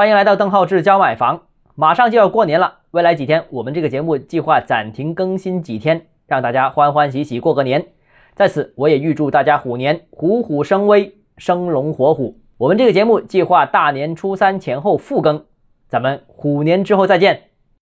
欢迎来到邓浩志教买房。马上就要过年了未来几天我们这个节目计划暂停更新几天让大家欢欢喜喜过个年。在此我也预祝大家虎年虎虎生威生龙活虎。我们这个节目计划大年初三前后复更咱们虎年之后再见。